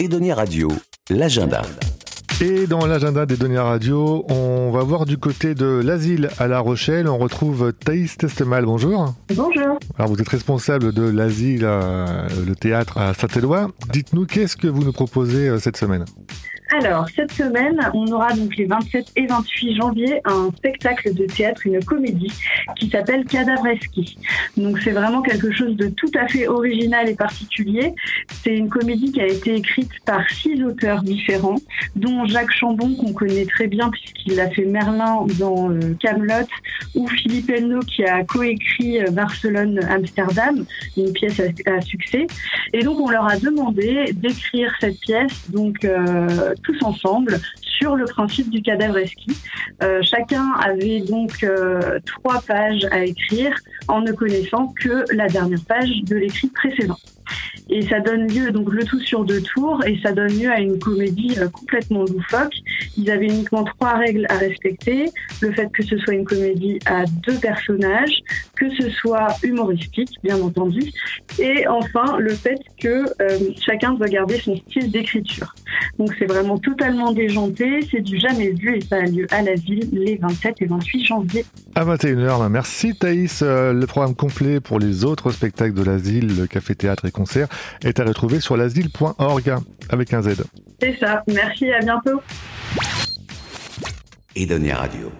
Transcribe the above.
Edonia Radio, l'agenda. Et dans l'agenda des données radio, on va voir du côté de l'asile à La Rochelle. On retrouve Thaïs Testemal. Bonjour. Bonjour. Alors vous êtes responsable de l'asile, le théâtre à Saint-Éloi. Dites-nous qu'est-ce que vous nous proposez euh, cette semaine? Alors, cette semaine, on aura donc les 27 et 28 janvier un spectacle de théâtre, une comédie qui s'appelle Cadavreski. Donc, c'est vraiment quelque chose de tout à fait original et particulier. C'est une comédie qui a été écrite par six auteurs différents, dont Jacques Chambon, qu'on connaît très bien puisqu'il a fait Merlin dans euh, Camelot, ou Philippe Elno qui a coécrit euh, Barcelone-Amsterdam, une pièce à, succès. Et donc, on leur a demandé d'écrire cette pièce, donc euh, tous ensemble sur le principe du cadavre esquis. Euh, chacun avait donc euh, trois pages à écrire en ne connaissant que la dernière page de l'écrit précédent. Et ça donne lieu, donc le tout sur deux tours, et ça donne lieu à une comédie complètement loufoque. Ils avaient uniquement trois règles à respecter. Le fait que ce soit une comédie à deux personnages, que ce soit humoristique, bien entendu, et enfin le fait que chacun doit garder son style d'écriture. Donc c'est vraiment totalement déjanté, c'est du jamais vu et ça a lieu à la ville les 27 et 28 janvier. À 21h, merci Thaïs. Euh, le programme complet pour les autres spectacles de l'asile, le café, théâtre et concert est à retrouver sur l'asile.org avec un Z. C'est ça, merci, à bientôt et donner Radio.